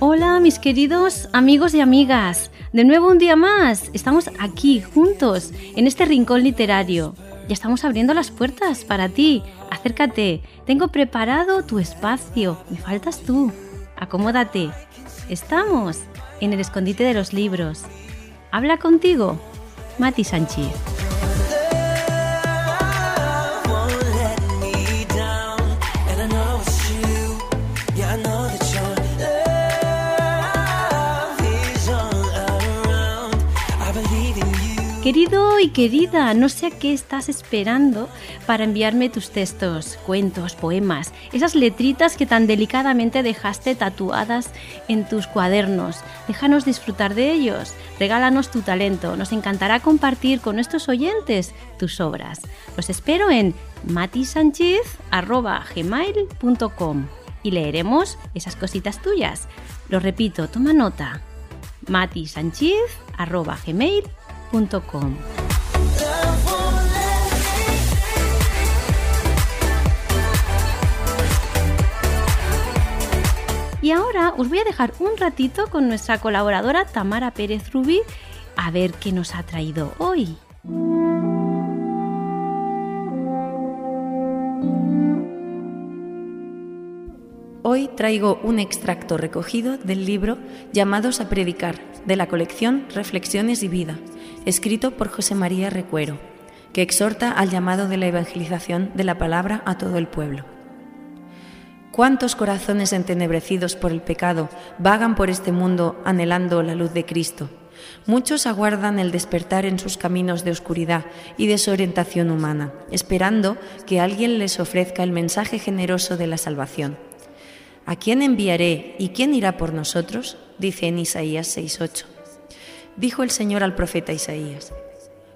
Hola mis queridos amigos y amigas, de nuevo un día más, estamos aquí juntos en este rincón literario. Ya estamos abriendo las puertas para ti, acércate, tengo preparado tu espacio, me faltas tú, acomódate. Estamos en el escondite de los libros. Habla contigo, Mati Sánchez. Querido y querida, no sé a qué estás esperando para enviarme tus textos, cuentos, poemas, esas letritas que tan delicadamente dejaste tatuadas en tus cuadernos. Déjanos disfrutar de ellos, regálanos tu talento, nos encantará compartir con nuestros oyentes tus obras. Los espero en matisanchez.gmail.com y leeremos esas cositas tuyas. Lo repito, toma nota. Y ahora os voy a dejar un ratito con nuestra colaboradora Tamara Pérez Rubí a ver qué nos ha traído hoy. Hoy traigo un extracto recogido del libro Llamados a Predicar, de la colección Reflexiones y Vida, escrito por José María Recuero, que exhorta al llamado de la evangelización de la palabra a todo el pueblo. ¿Cuántos corazones entenebrecidos por el pecado vagan por este mundo anhelando la luz de Cristo? Muchos aguardan el despertar en sus caminos de oscuridad y desorientación humana, esperando que alguien les ofrezca el mensaje generoso de la salvación. ¿A quién enviaré y quién irá por nosotros? dice en Isaías 6:8. Dijo el Señor al profeta Isaías.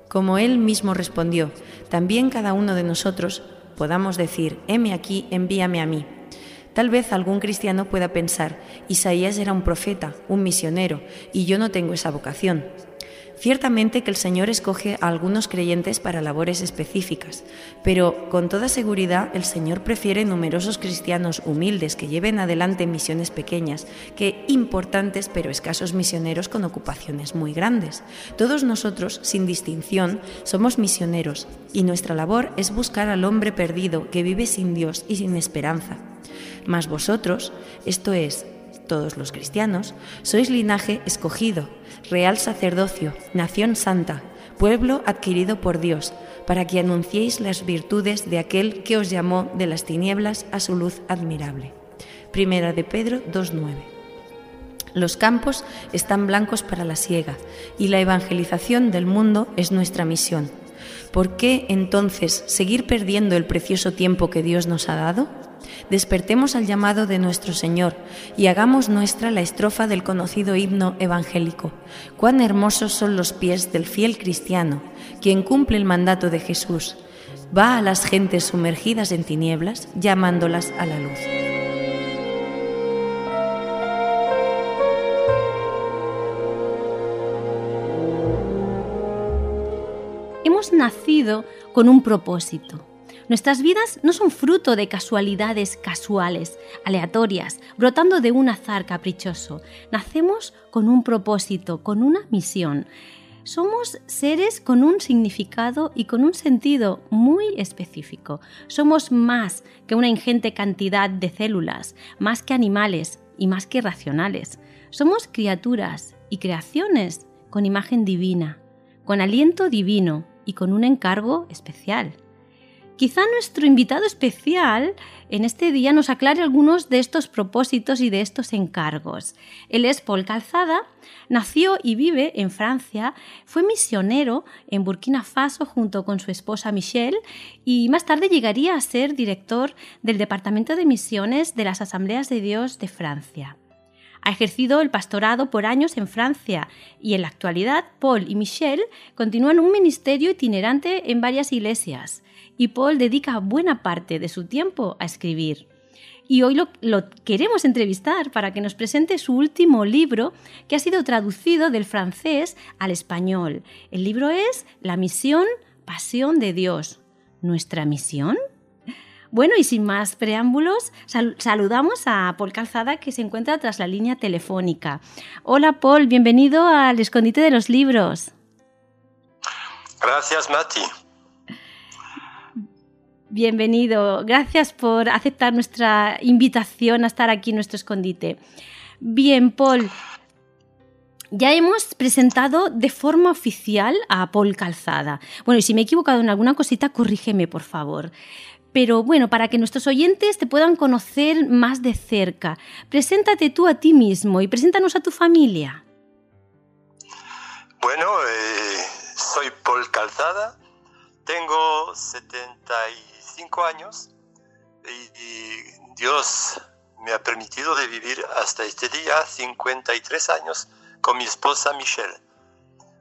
Como él mismo respondió, también cada uno de nosotros podamos decir, heme aquí, envíame a mí. Tal vez algún cristiano pueda pensar, Isaías era un profeta, un misionero, y yo no tengo esa vocación. Ciertamente que el Señor escoge a algunos creyentes para labores específicas, pero con toda seguridad el Señor prefiere numerosos cristianos humildes que lleven adelante misiones pequeñas que importantes pero escasos misioneros con ocupaciones muy grandes. Todos nosotros, sin distinción, somos misioneros y nuestra labor es buscar al hombre perdido que vive sin Dios y sin esperanza. Mas vosotros, esto es, todos los cristianos, sois linaje escogido, real sacerdocio, nación santa, pueblo adquirido por Dios, para que anunciéis las virtudes de aquel que os llamó de las tinieblas a su luz admirable. Primera de Pedro 2.9. Los campos están blancos para la siega y la evangelización del mundo es nuestra misión. ¿Por qué entonces seguir perdiendo el precioso tiempo que Dios nos ha dado? Despertemos al llamado de nuestro Señor y hagamos nuestra la estrofa del conocido himno evangélico. Cuán hermosos son los pies del fiel cristiano, quien cumple el mandato de Jesús. Va a las gentes sumergidas en tinieblas, llamándolas a la luz. Hemos nacido con un propósito Nuestras vidas no son fruto de casualidades casuales, aleatorias, brotando de un azar caprichoso. Nacemos con un propósito, con una misión. Somos seres con un significado y con un sentido muy específico. Somos más que una ingente cantidad de células, más que animales y más que racionales. Somos criaturas y creaciones con imagen divina, con aliento divino y con un encargo especial. Quizá nuestro invitado especial en este día nos aclare algunos de estos propósitos y de estos encargos. Él es Paul Calzada, nació y vive en Francia, fue misionero en Burkina Faso junto con su esposa Michelle y más tarde llegaría a ser director del Departamento de Misiones de las Asambleas de Dios de Francia. Ha ejercido el pastorado por años en Francia y en la actualidad Paul y Michelle continúan un ministerio itinerante en varias iglesias y Paul dedica buena parte de su tiempo a escribir. Y hoy lo, queremos entrevistar para que nos presente su último libro que ha sido traducido del francés al español. El libro es La misión, pasión de Dios. ¿Nuestra misión? Bueno, y sin más preámbulos, sal saludamos a Paul Calzada que se encuentra tras la línea telefónica. Hola Paul, bienvenido al escondite de los libros. Gracias, Mati. Bienvenido, gracias por aceptar nuestra invitación a estar aquí en nuestro escondite. Bien, Paul, ya hemos presentado de forma oficial a Paul Calzada. Bueno, y si me he equivocado en alguna cosita, corrígeme, por favor. Pero bueno, para que nuestros oyentes te puedan conocer más de cerca, preséntate tú a ti mismo y preséntanos a tu familia. Bueno, eh, soy Paul Calzada, tengo 75 años y, y, Dios me ha permitido de vivir hasta este día 53 años con mi esposa Michelle.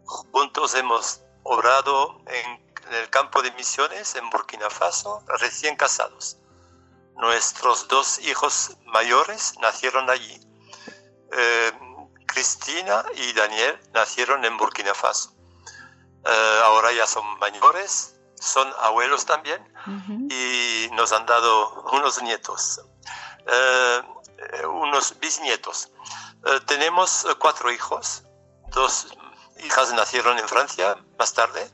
Juntos hemos obrado en en el campo de misiones en Burkina Faso, recién casados. Nuestros dos hijos mayores nacieron allí. Eh, Cristina y Daniel nacieron en Burkina Faso. Eh, ahora ya son mayores, son abuelos también y nos han dado unos nietos, eh, unos bisnietos. tenemos cuatro hijos, dos hijas nacieron en Francia más tarde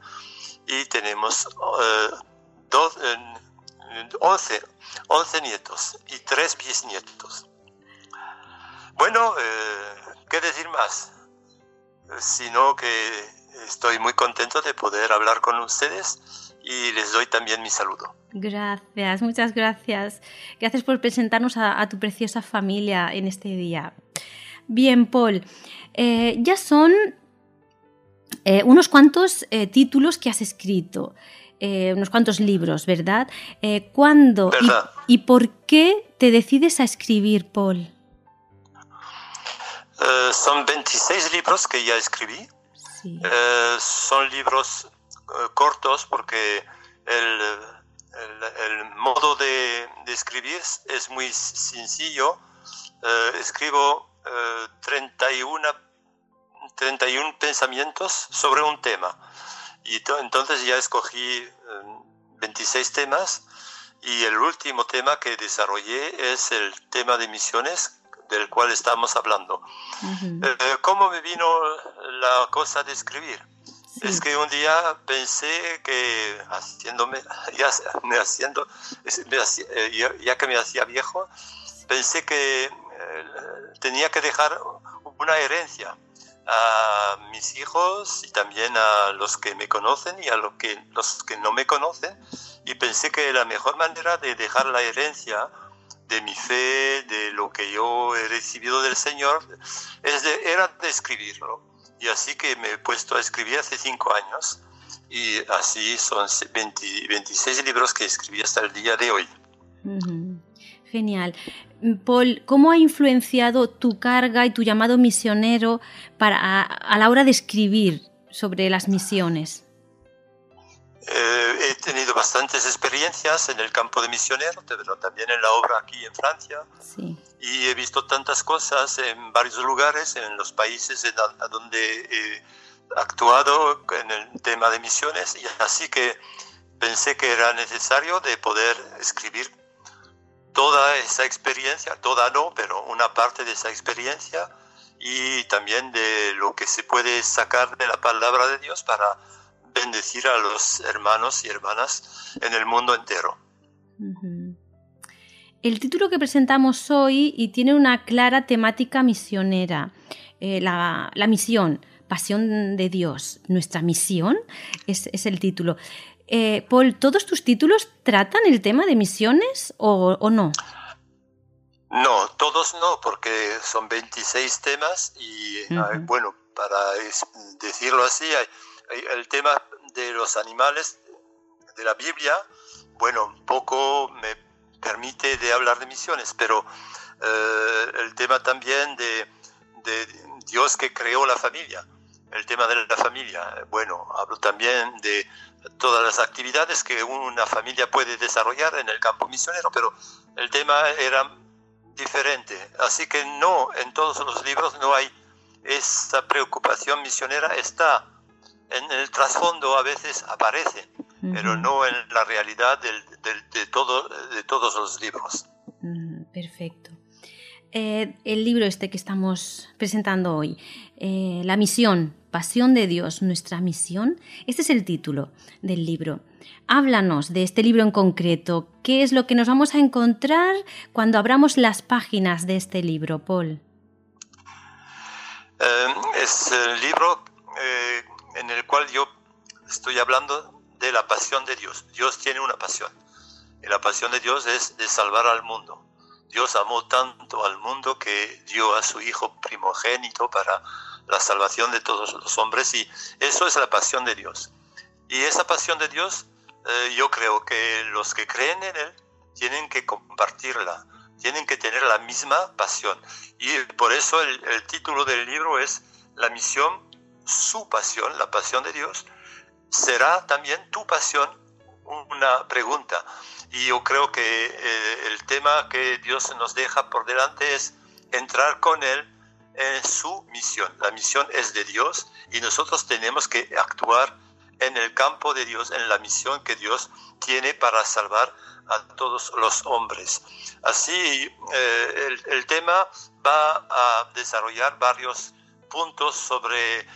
y tenemos uh, dos, eh, 11, 11, nietos y tres bisnietos. Bueno, eh, ¿qué decir más? Sino que estoy muy contento de poder hablar con ustedes y les doy también mi saludo. Gracias, muchas gracias. Gracias por presentarnos a, a tu preciosa familia en este día. Bien, Paul, eh, ya son eh, unos cuantos eh, títulos que has escrito, unos cuantos libros, ¿verdad? ¿Cuándo ¿Verdad? Y, y, por qué te decides a escribir, Paul? Son 26 libros que ya escribí. Sí. Son libros cortos porque el, el, el modo de, de, escribir es muy sencillo. escribo 31 31 pensamientos sobre un tema. Y entonces ya escogí 26 temas y el último tema que desarrollé es el tema de misiones del cual estamos hablando. Uh -huh. eh, ¿Cómo me vino la cosa de escribir? Sí. Es que un día pensé que haciéndome, ya, me haciendo, eh, ya que me hacía viejo, pensé que eh, tenía que dejar una herencia a mis hijos y también a los que me conocen y a los que, los que no me conocen y pensé que la mejor manera de dejar la herencia de mi fe, de lo que yo he recibido del Señor, es de, era de escribirlo. Y así que me he puesto a escribir hace cinco años y así son 20, 26 libros que escribí hasta el día de hoy. Genial. Paul, ¿cómo ha influenciado tu carga y tu llamado misionero para, a la hora de escribir sobre las misiones? Eh, he tenido bastantes experiencias en el campo de misionero, pero también en la obra aquí en Francia. Sí. Y he visto tantas cosas en varios lugares, en los países en a, donde he actuado en el tema de misiones. Y así que pensé que era necesario de poder escribir toda esa experiencia, toda no, pero una parte de esa experiencia y también de lo que se puede sacar de la palabra de Dios para bendecir a los hermanos y hermanas en el mundo entero. Uh -huh. El título que presentamos hoy y tiene una clara temática misionera, eh, la, la, misión, pasión de Dios, nuestra misión es, es el título. Eh, Paul, ¿todos tus títulos tratan el tema de misiones o, o, no? No, todos no, porque son 26 temas y, uh -huh. bueno, para decirlo así, hay, hay el tema de los animales de la Biblia, bueno, poco me permite de hablar de misiones, pero eh, el tema también de Dios que creó la familia, el tema de la familia. Bueno, hablo también de todas las actividades que una familia puede desarrollar en el campo misionero, pero el tema era diferente. Así que no, en todos los libros no hay esa preocupación misionera, está en el trasfondo, a veces aparece, pero no en la realidad de, todo, de todos los libros. perfecto. Eh, el libro este que estamos presentando hoy, eh, La misión, Pasión de Dios, nuestra misión, este es el título del libro. Háblanos de este libro en concreto. ¿Qué es lo que nos vamos a encontrar cuando abramos las páginas de este libro, Paul? Eh, es el libro en el cual yo estoy hablando de la pasión de Dios. Dios tiene una pasión. Y la pasión de Dios es de salvar al mundo. Dios amó tanto al mundo que dio a su Hijo primogénito para la salvación de todos los hombres y eso es la pasión de Dios. Y esa pasión de Dios, eh, yo creo que los que creen en Él tienen que compartirla, tienen que tener la misma pasión. Y por eso el, el título del libro es La misión, su pasión, la pasión de Dios, será también tu pasión una pregunta. Y yo creo que eh, el tema que Dios nos deja por delante es entrar con Él en su misión. La misión es de Dios y nosotros tenemos que actuar en el campo de Dios, en la misión que Dios tiene para salvar a todos los hombres. Así, eh, el, el, tema va a desarrollar varios puntos sobre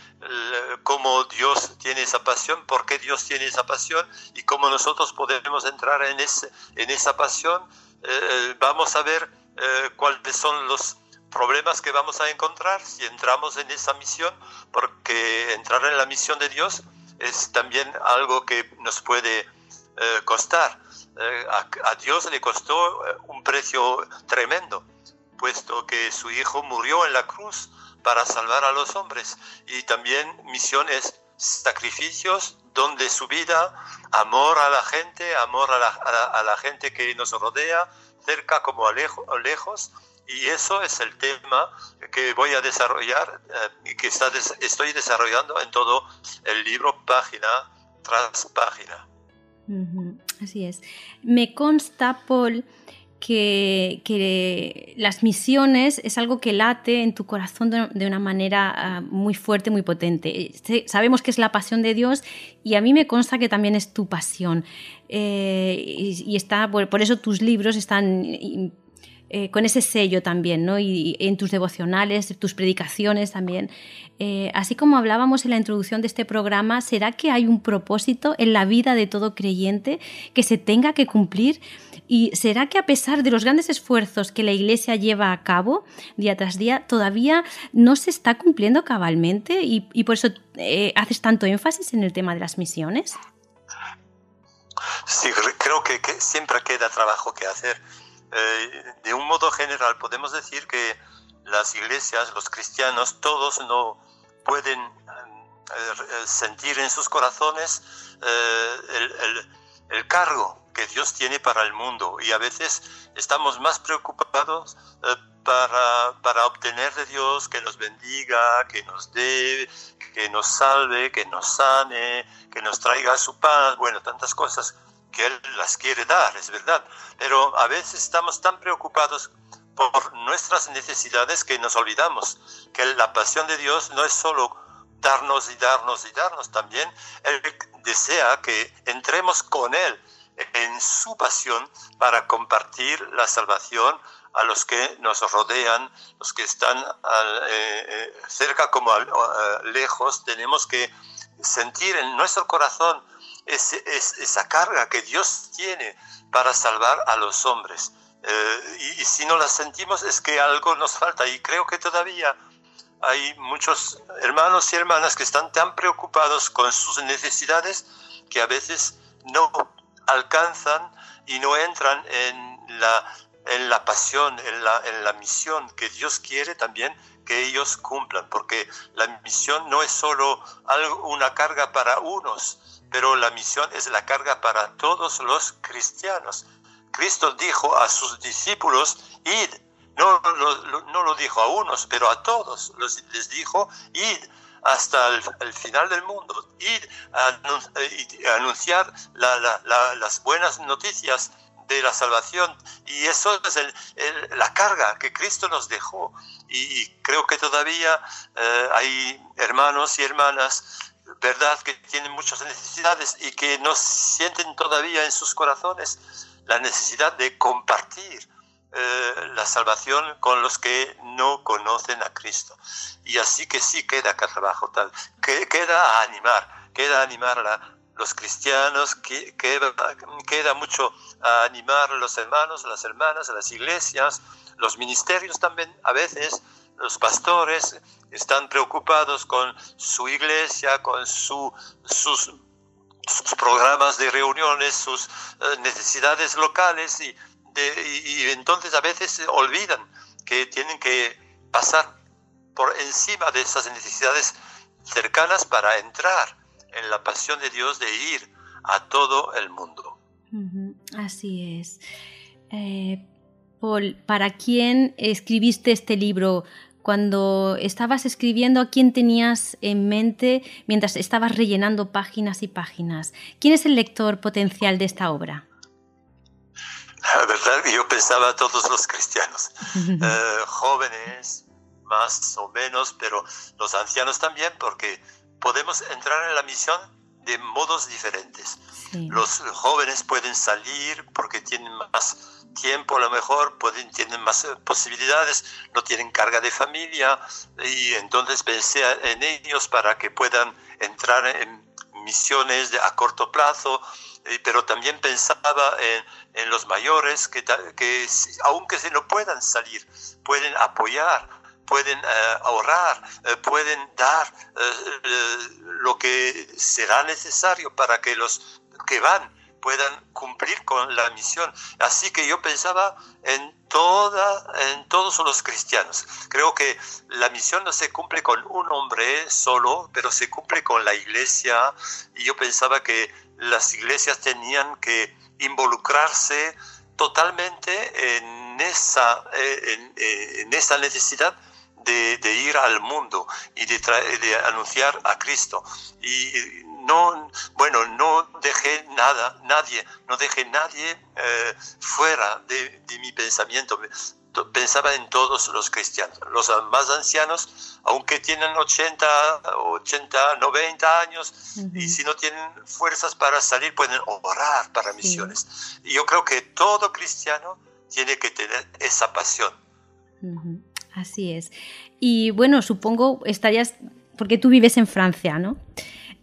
cómo Dios tiene esa pasión, por qué Dios tiene esa pasión y cómo nosotros podemos entrar en, ese, en esa pasión. Eh, vamos a ver eh, cuáles son los problemas que vamos a encontrar si entramos en esa misión, porque entrar en la misión de Dios es también algo que nos puede eh, costar. a, Dios le costó un precio tremendo, puesto que su Hijo murió en la cruz para salvar a los hombres. Y también misiones, sacrificios, donde su vida, amor a la gente, amor a la, gente que nos rodea, cerca como a lejos. Y eso es el tema que voy a desarrollar eh, y que está estoy desarrollando en todo el libro, página tras página. Así es. Me consta, Paul, que, las misiones es algo que late en tu corazón de, una manera ah, muy fuerte, muy potente. Sabemos que es la pasión de Dios y a mí me consta que también es tu pasión. Eh, y, está, por, eso tus libros están eh, con ese sello también, ¿no? Y, en tus devocionales, tus predicaciones también. Eh, así como hablábamos en la introducción de este programa, ¿será que hay un propósito en la vida de todo creyente que se tenga que cumplir? ¿Y será que a pesar de los grandes esfuerzos que la Iglesia lleva a cabo día tras día, todavía no se está cumpliendo cabalmente y, por eso eh, haces tanto énfasis en el tema de las misiones? Sí, creo que siempre queda trabajo que hacer eh, de un modo general podemos decir que las iglesias, los cristianos, todos no pueden eh, sentir en sus corazones eh, el, cargo que Dios tiene para el mundo. Y a veces estamos más preocupados para, para, obtener de Dios que nos bendiga, que nos dé, que nos salve, que nos sane, que nos traiga su paz, bueno, tantas cosas que Él las quiere dar, es verdad, pero a veces estamos tan preocupados por nuestras necesidades que nos olvidamos que la pasión de Dios no es solo darnos y darnos y darnos, también Él desea que entremos con Él en su pasión para compartir la salvación a los que nos rodean, los que están eh, eh, cerca como lejos, tenemos que sentir en nuestro corazón es, esa carga que Dios tiene para salvar a los hombres. Eh, y, si no la sentimos es que algo nos falta y creo que todavía hay muchos hermanos y hermanas que están tan preocupados con sus necesidades que a veces no alcanzan y no entran en la, en la pasión, en la, en la misión que Dios quiere también que ellos cumplan, porque la misión no es solo algo, una carga para unos, pero la misión es la carga para todos los cristianos. Cristo dijo a sus discípulos, id, no, no, lo dijo a unos, pero a todos les dijo, id hasta el, final del mundo, id a, anunciar las buenas noticias de la salvación y eso es la carga que Cristo nos dejó. Y, creo que todavía eh, hay hermanos y hermanas verdad que tienen muchas necesidades y que no sienten todavía en sus corazones la necesidad de compartir eh, la salvación con los que no conocen a Cristo. Y así que sí queda trabajo tal, que, queda animar, queda animar a los cristianos, que, queda mucho a animar a los hermanos, a las hermanas, a las iglesias, los ministerios también a veces, los pastores están preocupados con su iglesia, con su, sus, sus programas de reuniones, sus eh, necesidades locales y y, entonces a veces olvidan que tienen que pasar por encima de esas necesidades cercanas para entrar en la pasión de Dios de ir a todo el mundo. Así es. Eh, Paul, ¿para quién escribiste este libro? Cuando estabas escribiendo, ¿a quién tenías en mente mientras estabas rellenando páginas y páginas? ¿Quién es el lector potencial de esta obra? La verdad que yo pensaba a todos los cristianos, eh, jóvenes más o menos, pero los ancianos también, porque podemos entrar en la misión de modos diferentes. Los jóvenes pueden salir porque tienen más tiempo a lo mejor, pueden, tienen más eh, posibilidades, no tienen carga de familia y entonces pensé en ellos para que puedan entrar en misiones de, a corto plazo, eh, pero también pensaba en, los mayores que, que, aunque se no puedan salir, pueden apoyar, pueden eh, ahorrar, eh, pueden dar lo que será necesario para que los que van puedan cumplir con la misión. Así que yo pensaba en, toda, en todos los cristianos. Creo que la misión no se cumple con un hombre solo, pero se cumple con la iglesia. Y yo pensaba que las iglesias tenían que involucrarse totalmente en esa, eh, eh, en, esa necesidad de, ir al mundo y de, de anunciar a Cristo. Y no, bueno, no dejé nada, nadie, no dejé nadie eh, fuera de, mi pensamiento. Pensaba en todos los cristianos. Los más ancianos, aunque tienen 80, 80, 90 años, y si no tienen fuerzas para salir, pueden orar para misiones. Y yo creo que todo cristiano tiene que tener esa pasión. Así es. Y bueno, supongo estarías, porque tú vives en Francia, ¿no?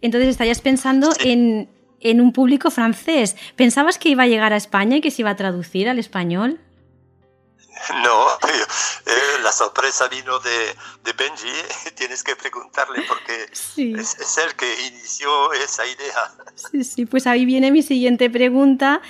Entonces estarías pensando en, un público francés. ¿Pensabas que iba a llegar a España y que se iba a traducir al español? No, eh, la sorpresa vino de, Benji, tienes que preguntarle porque es, es, él que inició esa idea. Sí, sí, pues ahí viene mi siguiente pregunta.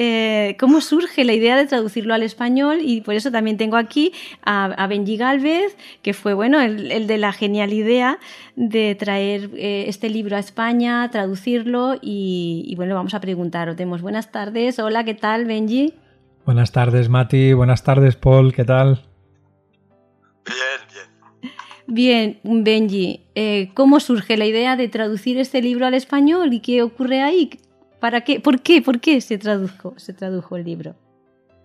Eh, ¿Cómo surge la idea de traducirlo al español? Y por eso también tengo aquí a, Benji Galvez, que fue bueno, el, de la genial idea de traer eh, este libro a España, traducirlo y, y bueno, vamos a preguntar. Os buenas tardes. Hola, ¿qué tal, Benji? Buenas tardes, Mati. Buenas tardes, Paul. ¿Qué tal? Bien, bien. Bien, Benji. Eh, ¿Cómo surge la idea de traducir este libro al español y qué ocurre ahí? ¿Para qué? ¿Por qué? ¿Por qué se tradujo, se tradujo el libro?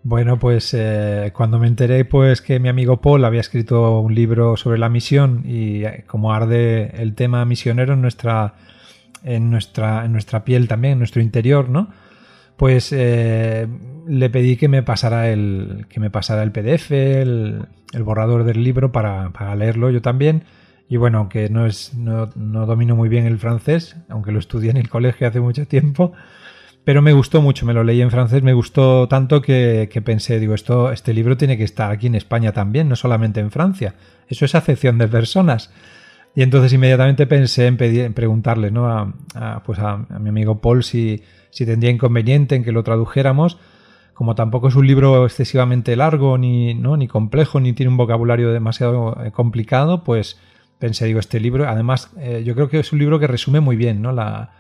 Bueno, pues eh, cuando me enteré pues que mi amigo Paul había escrito un libro sobre la misión y eh, como arde el tema misionero en nuestra, en nuestra, en nuestra piel también, en nuestro interior, ¿no? pues eh, le pedí que me pasara el, que me pasara el PDF, el, borrador del libro para, leerlo yo también. Y bueno, aunque no, es, no, domino muy bien el francés, aunque lo estudié en el colegio hace mucho tiempo, pero me gustó mucho, me lo leí en francés, me gustó tanto que, pensé, digo, esto, este libro tiene que estar aquí en España también, no solamente en Francia. Eso es acepción de personas. Y entonces inmediatamente pensé en, pedir, en preguntarle ¿no? a, pues a mi amigo Paul si, si tendría inconveniente en que lo tradujéramos. Como tampoco es un libro excesivamente largo, ni, ¿no? ni complejo, ni tiene un vocabulario demasiado eh, complicado, pues pensé, digo, este libro, además, eh, yo creo que es un libro que resume muy bien ¿no? la,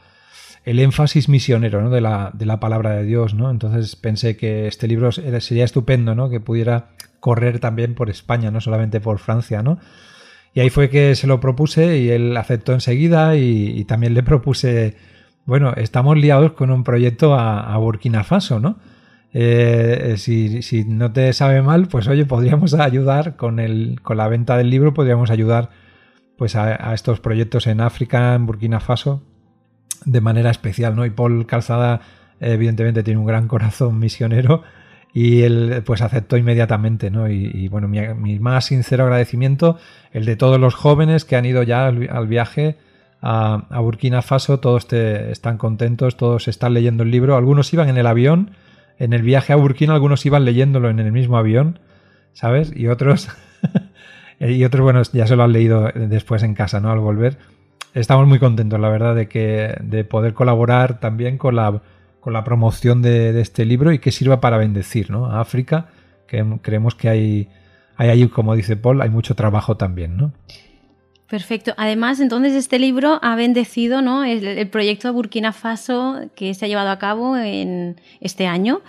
el énfasis misionero ¿no? de, la, de, la, palabra de Dios. ¿no? Entonces pensé que este libro sería estupendo, ¿no? que pudiera correr también por España, no solamente por Francia, ¿no? Y ahí fue que se lo propuse y él aceptó enseguida y, también le propuse, bueno, estamos liados con un proyecto a, Burkina Faso, ¿no? Eh, si, no te sabe mal, pues oye, podríamos ayudar con, el, con la venta del libro, podríamos ayudar pues a, estos proyectos en África, en Burkina Faso, de manera especial, ¿no? Y Paul Calzada, evidentemente, tiene un gran corazón misionero y él pues aceptó inmediatamente, ¿no? Y, bueno, mi, más sincero agradecimiento, el de todos los jóvenes que han ido ya al, viaje a, Burkina Faso, todos están contentos, todos están leyendo el libro, algunos iban en el avión, en el viaje a Burkina, algunos iban leyéndolo en el mismo avión, ¿sabes? Y otros, y otros, bueno, ya se lo han leído después en casa, ¿no? Al volver. Estamos muy contentos, la verdad, de que de poder colaborar también con la con la promoción de, este libro y que sirva para bendecir ¿no? a África, que creemos que hay, hay ahí, como dice Paul, hay mucho trabajo también. ¿no? Perfecto. Además, entonces este libro ha bendecido ¿no? el, proyecto de Burkina Faso que se ha llevado a cabo en este año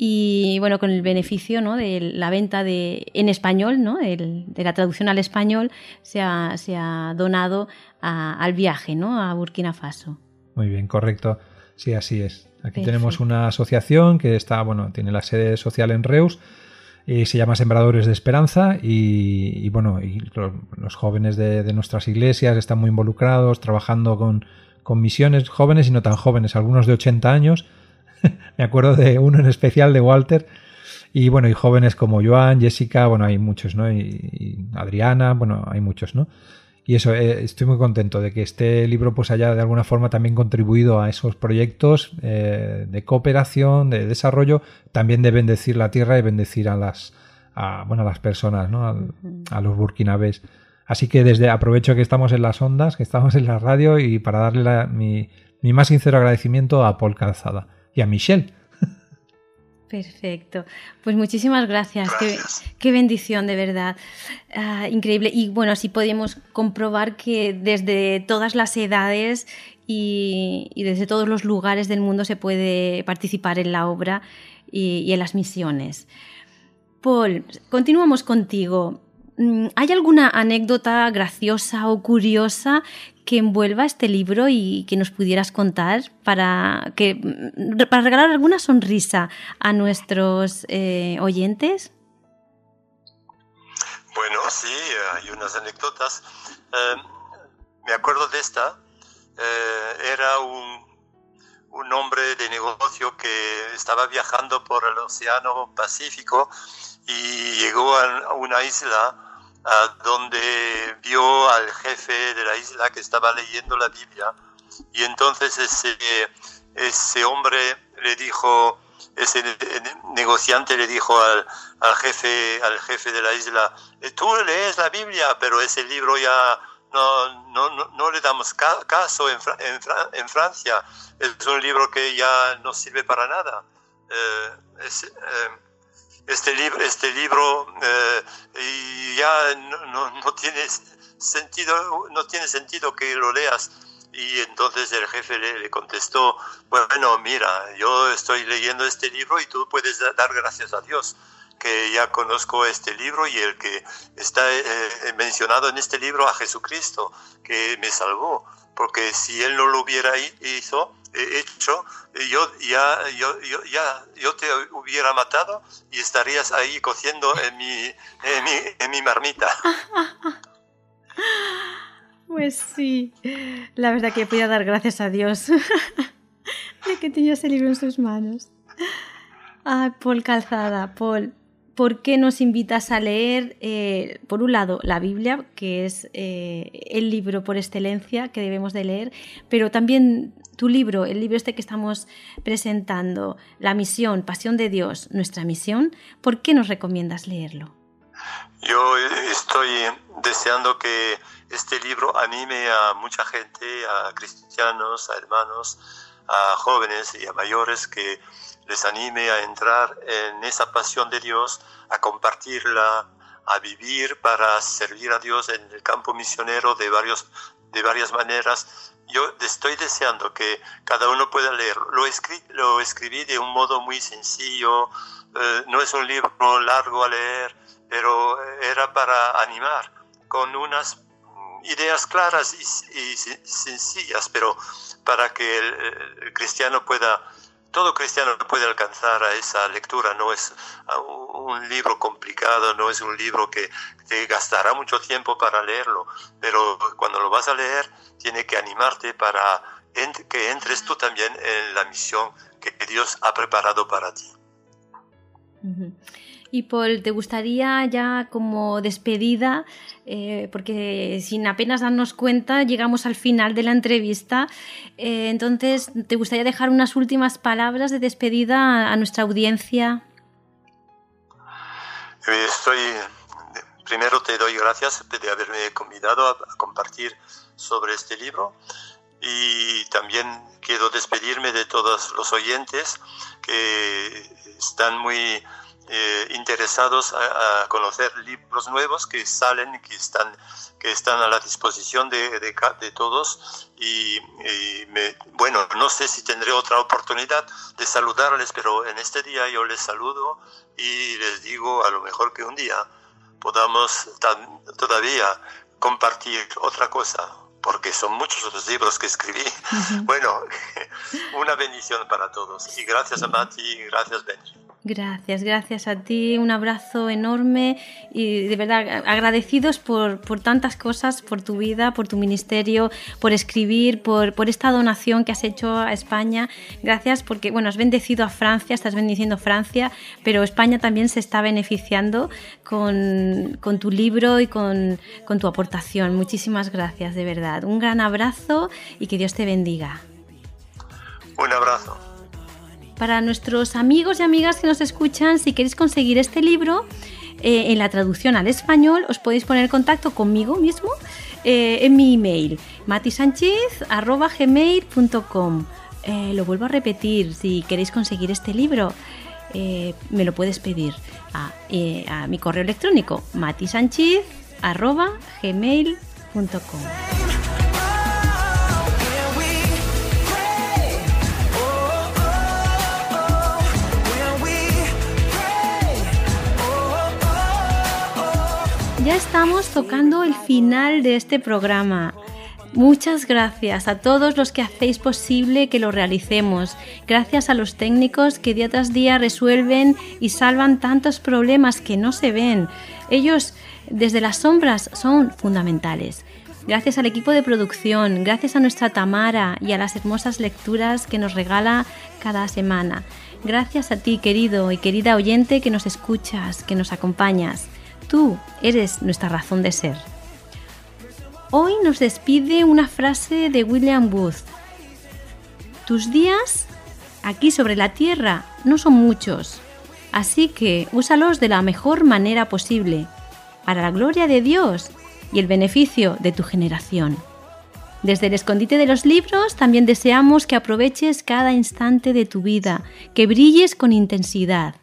y bueno, con el beneficio ¿no? de la venta de, en español, ¿no? de la traducción al español, se ha, se ha donado al viaje ¿no? a Burkina Faso. Muy bien, correcto. Sí, así es. Aquí tenemos una asociación que está, bueno, tiene la sede social en Reus y se llama Sembradores de Esperanza y, bueno, y los, jóvenes de, nuestras iglesias están muy involucrados, trabajando con, misiones jóvenes y no tan jóvenes, algunos de 80 años. Me acuerdo de uno en especial de Walter. Y bueno, y jóvenes como Joan, Jessica, bueno, hay muchos, ¿no? y Adriana, bueno, hay muchos, ¿no? Y eso, eh, estoy muy contento de que este libro pues haya de alguna forma también contribuido a esos proyectos eh, de cooperación, de desarrollo, también de bendecir la tierra y bendecir a las, bueno, a las personas, ¿no? a, los burkinabés. Así que desde aprovecho que estamos en las ondas, que estamos en la radio y para darle mi, mi más sincero agradecimiento a Paul Calzada y a Michelle Perfecto. Pues muchísimas gracias. Qué, bendición, de verdad. Ah, increíble. Y bueno, así podemos comprobar que desde todas las edades y, desde todos los lugares del mundo se puede participar en la obra y, y en las misiones. Paul, continuamos contigo. Mm, ¿Hay alguna anécdota graciosa o curiosa que envuelva este libro y que nos pudieras contar para, que, para regalar alguna sonrisa a nuestros eh, oyentes? Bueno, sí, hay unas anécdotas. Em, me acuerdo de esta. Eh, era un, un hombre de negocio que estaba viajando por el Océano Pacífico y llegó a una isla donde vio al jefe de la isla que estaba leyendo la Biblia y entonces ese, ese hombre le dijo, ese negociante le dijo al, al, jefe, al jefe de la isla, eh, tú lees la Biblia, pero ese libro ya no, no, no, le damos caso en, en, Francia, es un libro que ya no sirve para nada. Eh, eh, este libro, este libro eh, ya no, no, tiene sentido, no tiene sentido que lo leas. Y entonces el jefe le, contestó, bueno, mira, yo estoy leyendo este libro y tú puedes dar gracias a Dios que ya conozco este libro y el que está eh, mencionado en este libro a Jesucristo, que me salvó, porque si él no lo hubiera hizo, hecho, yo ya, yo, ya, yo te hubiera matado y estarías ahí cociendo en mi, en mi, en mi marmita. Pues sí, la verdad que voy a dar gracias a Dios de que tenía ese libro en sus manos. Ay, Paul Calzada, Paul, ¿por qué nos invitas a leer, eh, por un lado, la Biblia, que es eh, el libro por excelencia que debemos de leer, pero también tu libro, el libro este que estamos presentando, La misión, Pasión de Dios, nuestra misión, ¿por qué nos recomiendas leerlo? Yo estoy deseando que este libro anime a mucha gente, a cristianos, a hermanos, a jóvenes y a mayores que les anime a entrar en esa pasión de Dios, a compartirla, a vivir para servir a Dios en el campo misionero de, varios, de varias maneras. Yo estoy deseando que cada uno pueda leer. Lo, lo escribí de un modo muy sencillo, eh, no es un libro largo a leer, pero era para animar con unas ideas claras y, sencillas, pero para que el, cristiano pueda, todo cristiano puede alcanzar a esa lectura, no es un libro complicado, no es un libro que te gastará mucho tiempo para leerlo, pero cuando lo vas a leer, tiene que animarte para que entres tú también en la misión que Dios ha preparado para ti. Y Paul, ¿te gustaría ya como despedida, eh, porque sin apenas darnos cuenta llegamos al final de la entrevista, eh, entonces, ¿te gustaría dejar unas últimas palabras de despedida a nuestra audiencia? Eh, estoy, primero te doy gracias de haberme convidado a compartir sobre este libro. Y también quiero despedirme de todos los oyentes que están muy eh, interesados a, conocer libros nuevos que salen, que están, que están a la disposición de, de, todos. Y, bueno, no sé si tendré otra oportunidad de saludarles, pero en este día yo les saludo y les digo a lo mejor que un día podamos todavía compartir otra cosa porque son muchos los libros que escribí. Bueno, una bendición para todos. Y gracias a Mati y gracias Benji. Gracias, gracias a ti, un abrazo enorme y de verdad agradecidos por, por, tantas cosas, por tu vida, por tu ministerio, por escribir, por, por, esta donación que has hecho a España. Gracias porque, bueno, has bendecido a Francia, estás bendiciendo Francia, pero España también se está beneficiando con, con tu libro y con, con tu aportación. Muchísimas gracias, de verdad. Un gran abrazo y que Dios te bendiga. Un abrazo. Para nuestros amigos y amigas que nos escuchan, si queréis conseguir este libro, eh, en la traducción al español, os podéis poner en contacto conmigo mismo eh, en mi email, matisanchez.gmail.com. Eh, lo vuelvo a repetir, si queréis conseguir este libro, me lo puedes pedir a, mi correo electrónico, matisanchez.gmail.com. ya estamos tocando el final de este programa. Muchas gracias a todos los que hacéis posible que lo realicemos. Gracias a los técnicos que día tras día resuelven y salvan tantos problemas que no se ven. Ellos desde las sombras son fundamentales. Gracias al equipo de producción, gracias a nuestra Tamara y a las hermosas lecturas que nos regala cada semana. Gracias a ti, querido y querida oyente, que nos escuchas, que nos acompañas. Tú eres nuestra razón de ser. Hoy nos despide una frase de William Booth. Tus días aquí sobre la tierra no son muchos, así que úsalos de la mejor manera posible, para la gloria de Dios y el beneficio de tu generación. Desde el escondite de los libros también deseamos que aproveches cada instante de tu vida, que brilles con intensidad.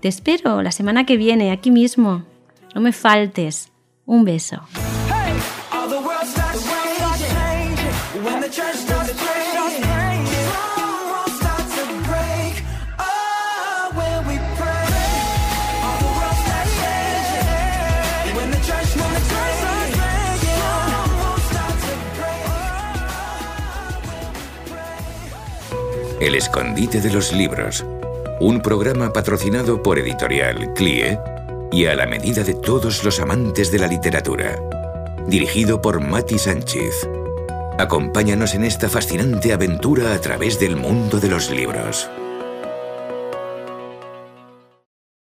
Te espero la semana que viene aquí mismo no me faltes. Un beso. El escondite de los libros. Un programa patrocinado por Editorial CLIE y a la medida de todos los amantes de la literatura. Dirigido por Mati Sánchez. Acompáñanos en esta fascinante aventura a través del mundo de los libros.